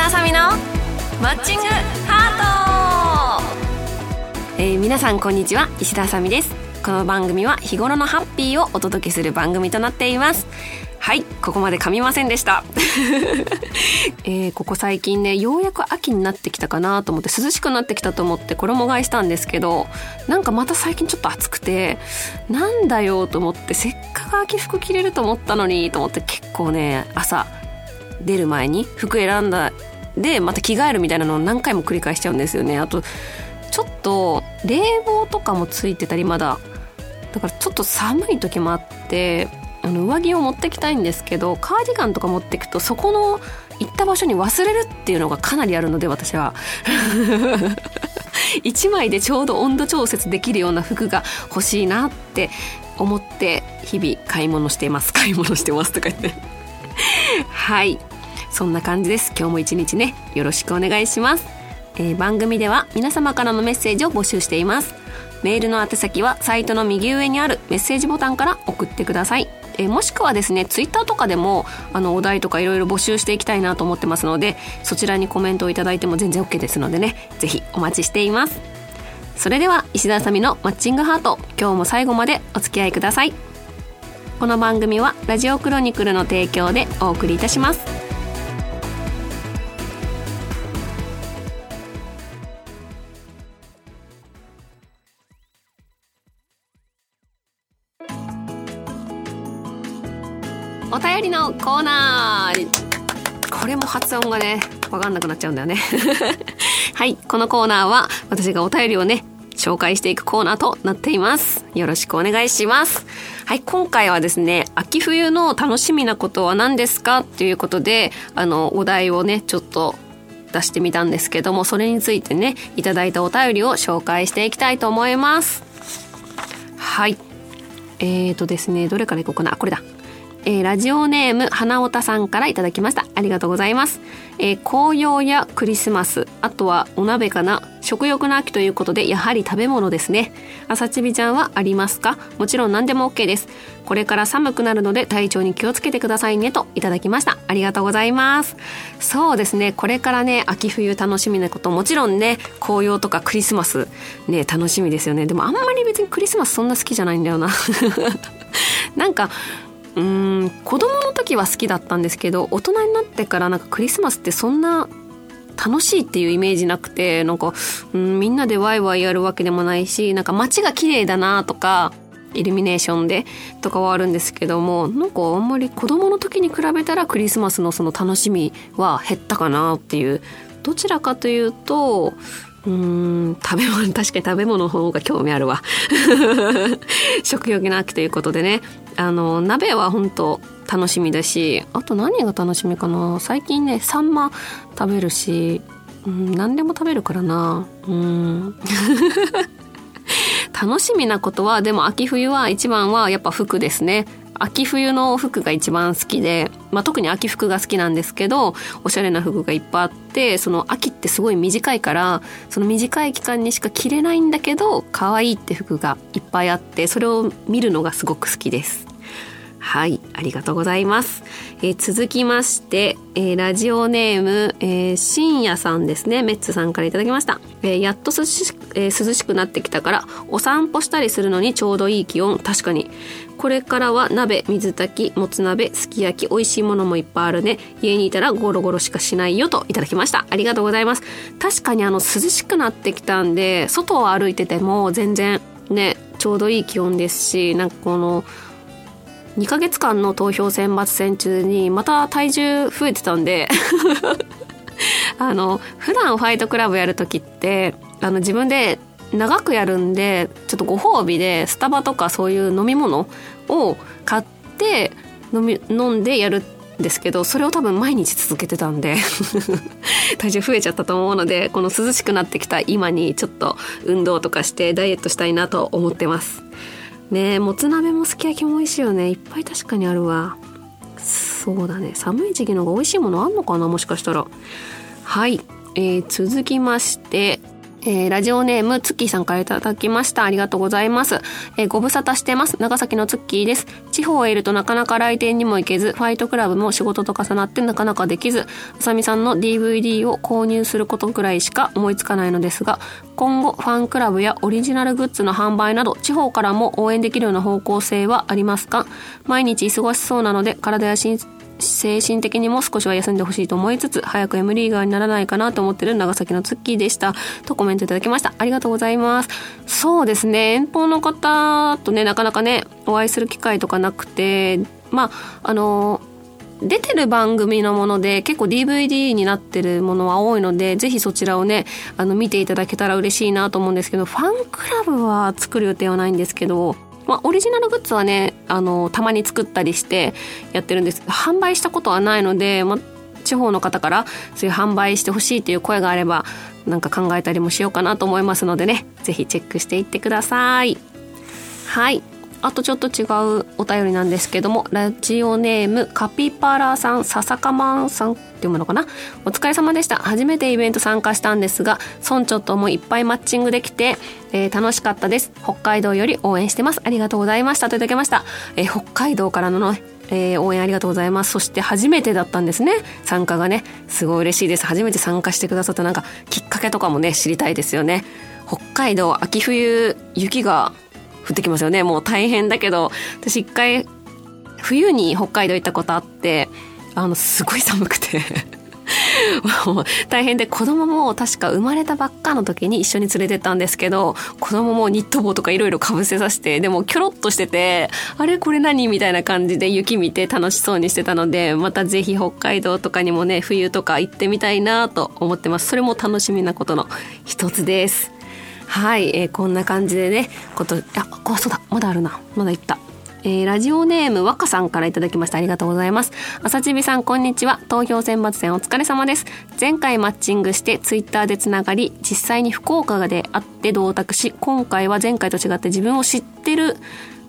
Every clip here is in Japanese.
田あさみのマッチングハート、えー、皆さんこんにちは。石田あさみです。この番組は日頃のハッピーをお届けする番組となっています。はいここまで噛みませんでした、えー、ここ最近ねようやく秋になってきたかなと思って涼しくなってきたと思って衣替えしたんですけどなんかまた最近ちょっと暑くてなんだよと思ってせっかく秋服着れると思ったのにと思って結構ね朝出る前に服選んだでまた着替えるみたいなのを何回も繰り返しちゃうんですよね。あとちょっと冷房とかもついてたりまだ。だからちょっと寒い時もあってあの上着を持ってきたいんですけどカーディガンとか持ってくとそこの行った場所に忘れるっていうのがかなりあるので私は。1枚でちょうど温度調節できるような服が欲しいなって思って日々買い物してます。買い物してますとか言って。はい。そんな感じです。今日も一日ねよろしくお願いします、えー、番組では皆様からのメッセージを募集しています。メールの宛先はサイトの右上にあるメッセージボタンから送ってください。えもしくはですねツイッターとかでもあのお題とかいろいろ募集していきたいなと思ってますのでそちらにコメントをいただいても全然 OK ですのでねぜひお待ちしています。それでは石田あさみのマッチングハート今日も最後までお付き合いください。この番組はラジオクロニクルの提供でお送りいたします。りのコーナーこれも発音がね分かんなくなっちゃうんだよね はいこのコーナーは私がお便りをね紹介していくコーナーとなっています。よろしくお願いします。はい、今回はですね、秋冬の楽しみなことは何ですかっていうことで、あの、お題をね、ちょっと出してみたんですけども、それについてね、いただいたお便りを紹介していきたいと思います。はい。えーとですね、どれからいこうかな？これだ。えー、ラジオネーム花尾田さんからいただきました。ありがとうございます、えー、紅葉やクリスマスあとはお鍋かな食欲の秋ということでやはり食べ物ですね。朝ちびちゃんはありますか？もちろん何でも OK です。これから寒くなるので体調に気をつけてくださいねといただきました。ありがとうございます。そうですね。これからね秋冬楽しみなこともちろんね紅葉とかクリスマスね楽しみですよね。でもあんまり別にクリスマスそんな好きじゃないんだよな。なんかうん子供の時は好きだったんですけど大人になってからなんかクリスマスってそんな楽しいっていうイメージなくてなんか、うん、みんなでワイワイやるわけでもないしなんか街が綺麗だなとかイルミネーションでとかはあるんですけどもなんかあんまり子供の時に比べたらクリスマスのその楽しみは減ったかなっていう。どちらかというとうん食べ物確かに食べ物の方が興味あるわ。食欲の秋ということでね。あの鍋は本当楽しみだしあと何が楽しみかな。最近ねサンマ食べるし、うん、何でも食べるからな。うん。楽しみなことはでも秋冬は一番はやっぱ服ですね。秋冬の服が一番好きで、まあ、特に秋服が好きなんですけどおしゃれな服がいっぱいあってその秋ってすごい短いからその短い期間にしか着れないんだけど可愛いって服がいっぱいあってそれを見るのがすごく好きです。はい、ありがとうございます。えー、続きまして、えー、ラジオネーム、えー、深夜さんですね。メッツさんからいただきました。えー、やっと涼し,、えー、涼しくなってきたから、お散歩したりするのにちょうどいい気温。確かに。これからは鍋、水炊き、もつ鍋、すき焼き、美味しいものもいっぱいあるね。家にいたらゴロゴロしかしないよといただきました。ありがとうございます。確かにあの涼しくなってきたんで、外を歩いてても全然ね、ちょうどいい気温ですし、なんかこの、2ヶ月間の投票選抜戦中にまた体重増えてたんで あの普段ファイトクラブやる時ってあの自分で長くやるんでちょっとご褒美でスタバとかそういう飲み物を買って飲み飲んでやるんですけどそれを多分毎日続けてたんで 体重増えちゃったと思うのでこの涼しくなってきた今にちょっと運動とかしてダイエットしたいなと思ってます。ねもつ鍋もすき焼きも美味しいよね。いっぱい確かにあるわ。そうだね。寒い時期の方が美味しいものあんのかなもしかしたら。はい、えー、続きましてえー、ラジオネーム、ツッキーさんからいただきました。ありがとうございます。えー、ご無沙汰してます。長崎のツッキーです。地方へいるとなかなか来店にも行けず、ファイトクラブも仕事と重なってなかなかできず、あさみさんの DVD を購入することくらいしか思いつかないのですが、今後、ファンクラブやオリジナルグッズの販売など、地方からも応援できるような方向性はありますか？毎日忙しそうなので、体や心精神的にも少しは休んでほしいと思いつつ、早く M リーガーにならないかなと思ってる長崎のツッキーでした。とコメントいただきました。ありがとうございます。そうですね、遠方の方とね、なかなかね、お会いする機会とかなくて、まあ、あの、出てる番組のもので結構 DVD になってるものは多いのでぜひそちらをねあの見ていただけたら嬉しいなと思うんですけどファンクラブは作る予定はないんですけどまあ、オリジナルグッズはねあのたまに作ったりしてやってるんです販売したことはないので、まあ、地方の方からそういう販売してほしいという声があればなんか考えたりもしようかなと思いますのでね是非チェックしていってください。はいあとちょっと違うお便りなんですけどもラジオネームカピパラさん笹かまんさんって読むのかな？お疲れ様でした。初めてイベント参加したんですが村長ともいっぱいマッチングできて、えー、楽しかったです。北海道より応援してます。ありがとうございました。といただきました、えー、北海道からのえー、応援ありがとうございます。そして初めてだったんですね。参加がね。すごい嬉しいです。初めて参加してくださったなんかきっかけとかもね知りたいですよね。北海道秋冬雪が降ってきますよね。もう大変だけど私一回冬に北海道行ったことあってあのすごい寒くて。大変で子供も確か生まれたばっかの時に一緒に連れてったんですけど子供もニット帽とかいろいろかぶせさせてでもキョロッとしててあれこれ何みたいな感じで雪見て楽しそうにしてたのでまたぜひ北海道とかにもね冬とか行ってみたいなと思ってます。それも楽しみなことの一つです。はい、えー、こんな感じでねことあ怖そうだまだあるな。まだいった。えー、ラジオネーム若さんから頂きました。ありがとうございます。朝ちびさんこんにちは。投票選抜戦お疲れ様です。前回マッチングしてツイッターでつながり実際に福岡で会って同卓し今回は前回と違って自分を知ってる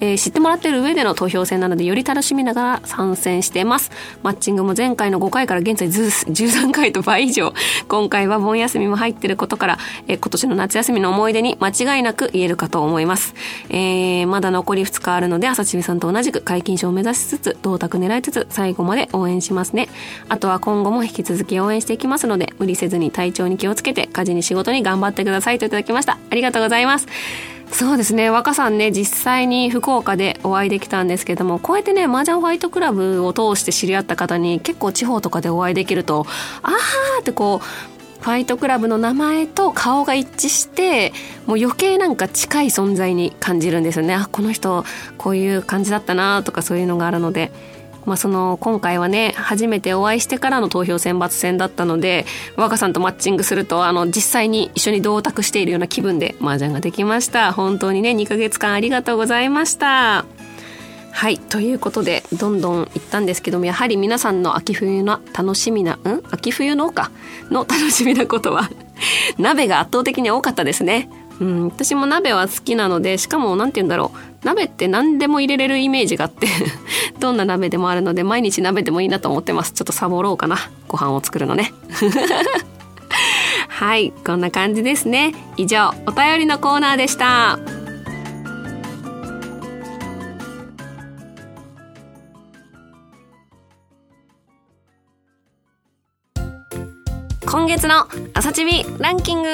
えー、知ってもらってる上での投票戦なのでより楽しみながら参戦してます。マッチングも前回の5回から現在13回と倍以上。今回は盆休みも入ってることから、えー、今年の夏休みの思い出に間違いなく言えるかと思います。えー、まだ残り2日あるので、朝ちびさんと同じく解禁賞を目指しつつ、銅卓狙いつつ、最後まで応援しますね。あとは今後も引き続き応援していきますので、無理せずに体調に気をつけて、家事に仕事に頑張ってくださいといただきました。ありがとうございます。そうですね。若さんね実際に福岡でお会いできたんですけどもこうやってね麻雀ファイトクラブを通して知り合った方に結構地方とかでお会いできるとあーってこうファイトクラブの名前と顔が一致してもう余計なんか近い存在に感じるんですよね。あこの人こういう感じだったなとかそういうのがあるので。まあ、その今回はね初めてお会いしてからの投票選抜戦だったので若さんとマッチングするとあの実際に一緒に同卓しているような気分で麻雀ができました。本当にね2ヶ月間ありがとうございました。はいということでどんどん行ったんですけどもやはり皆さんの秋冬の楽しみなうん？秋冬農家の楽しみなことは 鍋が圧倒的に多かったですね。うん、私も鍋は好きなのでしかも何て言うんだろう。鍋って何でも入れれるイメージがあって どんな鍋でもあるので毎日鍋でもいいなと思ってます。ちょっとサボろうかな。ご飯を作るのね。はいこんな感じですね。以上お便りのコーナーでした。今月の朝チビランキング。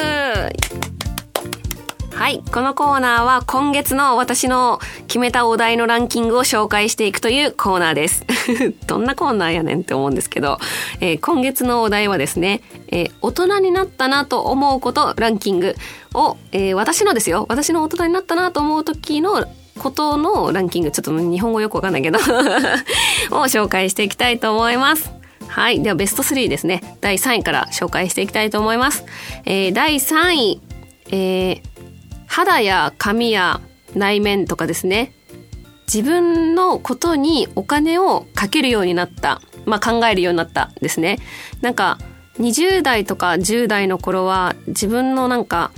はい。このコーナーは今月の私の決めたお題のランキングを紹介していくというコーナーです。どんなコーナーやねんって思うんですけど、えー、今月のお題はですね、えー、大人になったなと思うことランキングを、えー、私のですよ、私の大人になったなと思う時のことのランキング、ちょっと日本語よくわかんないけど を紹介していきたいと思います。はい。ではベスト3ですね。第3位から紹介していきたいと思います。えー、第3位、えー、肌や髪や内面とかですね。自分のことにお金をかけるようになった、まあ、考えるようになったですね。なんか20代とか10代の頃は自分のなんか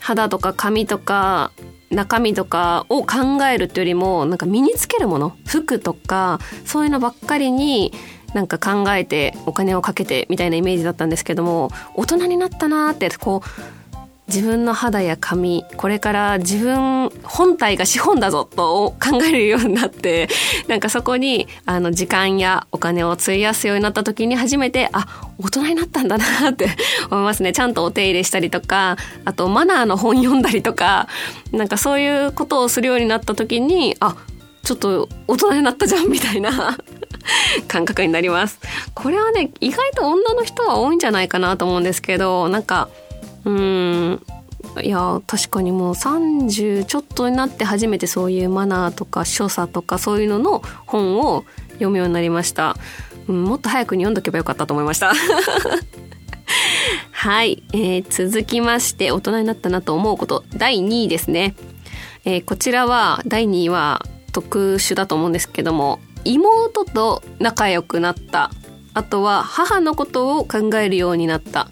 肌とか髪とか中身とかを考えるっていうよりもなんか身につけるもの。服とかそういうのばっかりになんか考えてお金をかけてみたいなイメージだったんですけども大人になったなーってこう自分の肌や髪これから自分本体が資本だぞと考えるようになって なんかそこにあの時間やお金を費やすようになった時に初めてあ大人になったんだなって 思いますね。ちゃんとお手入れしたりとかあとマナーの本読んだりとかなんかそういうことをするようになった時にあちょっと大人になったじゃんみたいな 感覚になります。これはね意外と女の人は多いんじゃないかなと思うんですけどなんかうん。いや確かにもう30ちょっとになって初めてそういうマナーとか所作とかそういうのの本を読むようになりました、うん、もっと早くに読んどけばよかったと思いました。はい、えー、続きまして大人になったなと思うこと。第2位ですね、えー、こちらは第2位は特殊だと思うんですけども妹と仲良くなった。あとは母のことを考えるようになった、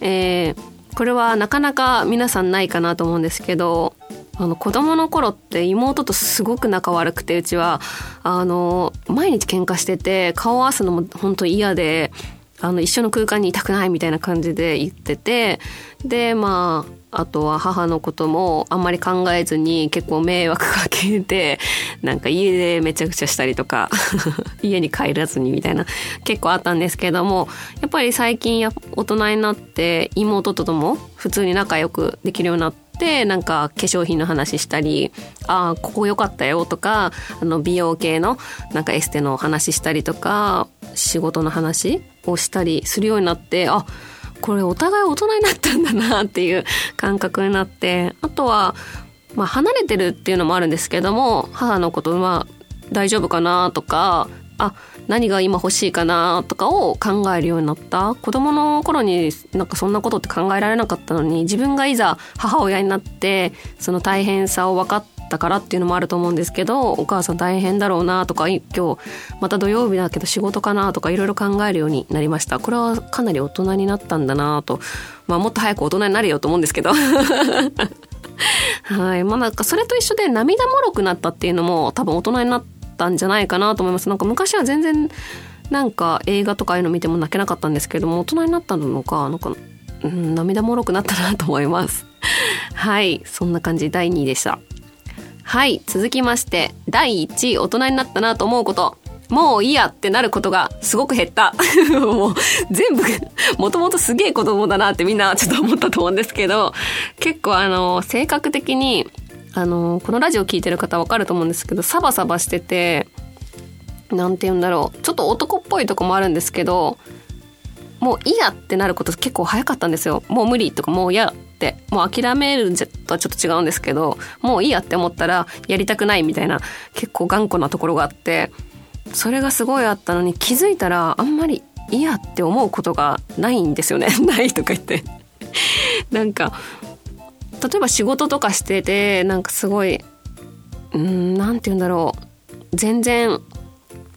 えーこれはなかなか皆さんないかなと思うんですけどあの子供の頃って妹とすごく仲悪くてうちは。あの毎日喧嘩してて顔を合わすのも本当嫌であの一緒の空間にいたくないみたいな感じで言ってて。でまああとは母のこともあんまり考えずに結構迷惑かけて なんか家でめちゃくちゃしたりとか 家に帰らずにみたいな結構あったんですけどもやっぱり最近や大人になって妹ととも普通に仲良くできるようになって。なんか化粧品の話したり「ああここ良かったよ」とかあの美容系のなんかエステの話したりとか仕事の話をしたりするようになってあっこれお互い大人になったんだなっていう感覚になってあとは、まあ、離れてるっていうのもあるんですけども母のことは大丈夫かなとかあ何が今欲しいかなとかを考えるようになった。子供の頃になんかそんなことって考えられなかったのに自分がいざ母親になってその大変さを分かってったからっていうのもあると思うんですけどお母さん大変だろうなとか今日また土曜日だけど仕事かなとかいろいろ考えるようになりました。これはかなり大人になったんだなと。まあもっと早く大人になれよと思うんですけど。はい。まあなんかそれと一緒で涙もろくなったっていうのも多分大人になったんじゃないかなと思います。なんか昔は全然なんか映画とかああいうの見ても泣けなかったんですけども大人になったのかなんか、うん、涙もろくなったなと思います。はい。そんな感じ。第2位でした。はい続きまして第1位大人になったなと思うこともういいやってなることがすごく減った。もう全部、もともとすげえ子供だなってみんなちょっと思ったと思うんですけど、結構あの、性格的に、あの、このラジオ聞いてる方わかると思うんですけど、サバサバしてて、なんて言うんだろう。ちょっと男っぽいとこもあるんですけど、もういいやってなること結構早かったんですよ。もう無理とかもう嫌ってもう諦めるとはちょっと違うんですけどもういいやって思ったらやりたくないみたいな結構頑固なところがあってそれがすごいあったのに気づいたらあんまりいやって思うことがないんですよね。ないとか言って。なんか例えば仕事とかしててなんかすごいうんなんて言うんだろう。全然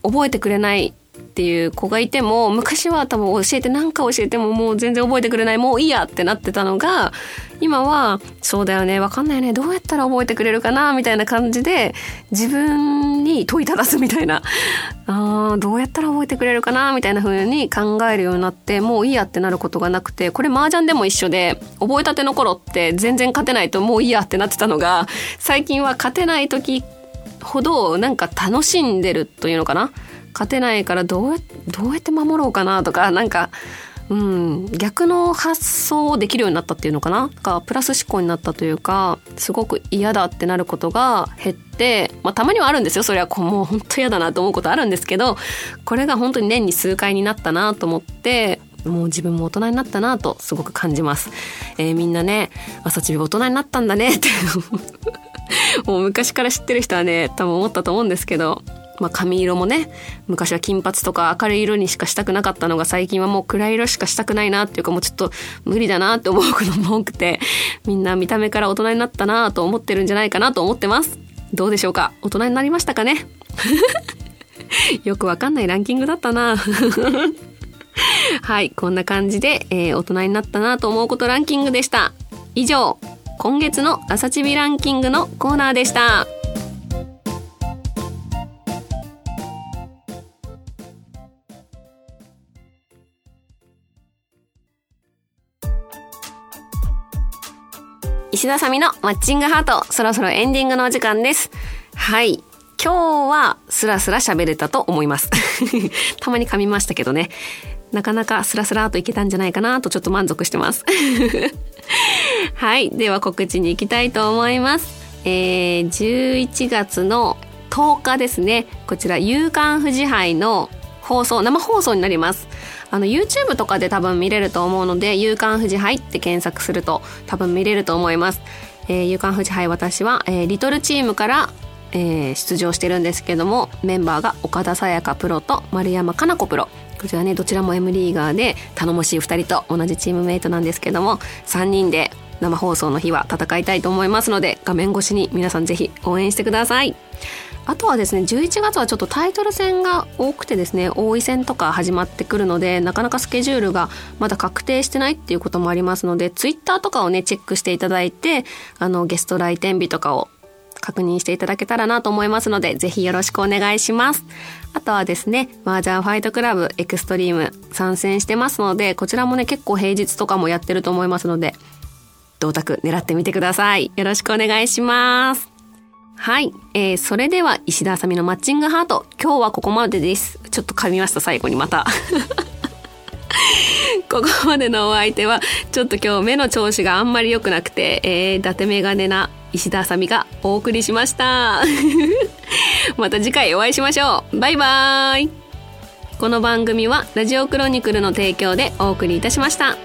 覚えてくれないっていう子がいても昔は多分教えて何か教えてももう全然覚えてくれないもういいやってなってたのが今はそうだよねわかんないよね。どうやったら覚えてくれるかなみたいな感じで自分に問いただすみたいな。あどうやったら覚えてくれるかなみたいな風に考えるようになってもういいやってなることがなくてこれ麻雀でも一緒で覚えたての頃って全然勝てないともういいやってなってたのが最近は勝てない時ほどなんか楽しんでるというのかな。勝てないからどうやどうやって守ろうかなとかなんか、うん、逆の発想をできるようになったっていうのかな？かプラス思考になったというかすごく嫌だってなることが減って、まあ、たまにはあるんですよ。それはこうもう本当嫌だなと思うことあるんですけどこれが本当に年に数回になったなと思ってもう自分も大人になったなとすごく感じます。えー、みんなね、朝ちび大人になったんだねって もう昔から知ってる人はね、多分思ったと思うんですけど、まあ、髪色もね昔は金髪とか明るい色にしかしたくなかったのが最近はもう暗い色しかしたくないなっていうかもうちょっと無理だなって思うことも多くてみんな見た目から大人になったなと思ってるんじゃないかなと思って。ますどうでしょうか？大人になりましたかね？よくわかんないランキングだったな。はいこんな感じで、えー、大人になったなと思うことランキングでした。以上今月の朝チビランキングのコーナーでした。石田さみのマッチングハート、そろそろエンディングのお時間です。はい。今日はスラスラ喋れたと思います。たまに噛みましたけどね。なかなかスラスラといけたんじゃないかなとちょっと満足してます。はい。では告知に行きたいと思います。えー、11月の10日ですね。こちら、夕刊富士杯の放送、生放送になります。あの YouTube とかで多分見れると思うので「夕刊富士杯」って検索すると多分見れると思います。えー、夕刊富士杯私は、えー、リトルチームから、えー、出場してるんですけどもメンバーが岡田紗也香プロと丸山加奈子プロこちらねどちらも M リーガーで頼もしい2人と同じチームメイトなんですけども3人で生放送の日は戦いたいと思いますので画面越しに皆さんぜひ応援してください。あとはですね11月はちょっとタイトル戦が多くてですね王位戦とか始まってくるのでなかなかスケジュールがまだ確定してないっていうこともありますのでツイッターとかをねチェックしていただいてあのゲスト来店日とかを確認していただけたらなと思いますのでぜひよろしくお願いしますあとはですねマージャンファイトクラブエクストリーム参戦してますのでこちらもね結構平日とかもやってると思いますので銅卓狙ってみてくださいよろしくお願いしますはい。えー、それでは石田あさみのマッチングハート。今日はここまでです。ちょっと噛みました、最後にまた。ここまでのお相手は、ちょっと今日目の調子があんまり良くなくて、えー、伊達メガネな石田あさみがお送りしました。また次回お会いしましょう。バイバーイ。この番組はラジオクロニクルの提供でお送りいたしました。